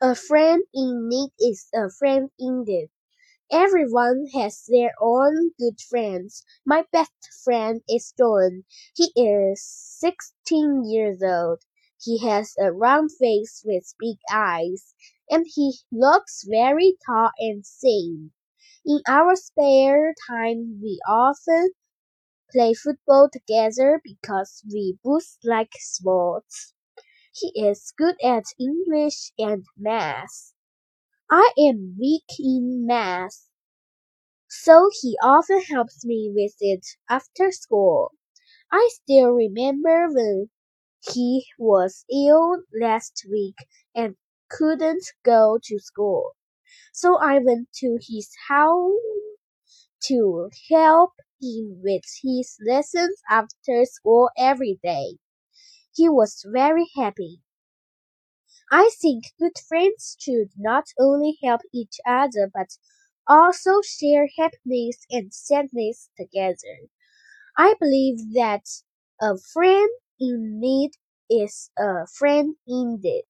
A friend in need is a friend indeed. Everyone has their own good friends. My best friend is John. He is sixteen years old. He has a round face with big eyes, and he looks very tall and thin. In our spare time we often play football together because we both like sports. He is good at English and math. I am weak in math, so he often helps me with it after school. I still remember when he was ill last week and couldn't go to school. So I went to his house to help him with his lessons after school every day. He was very happy. I think good friends should not only help each other but also share happiness and sadness together. I believe that a friend in need is a friend indeed.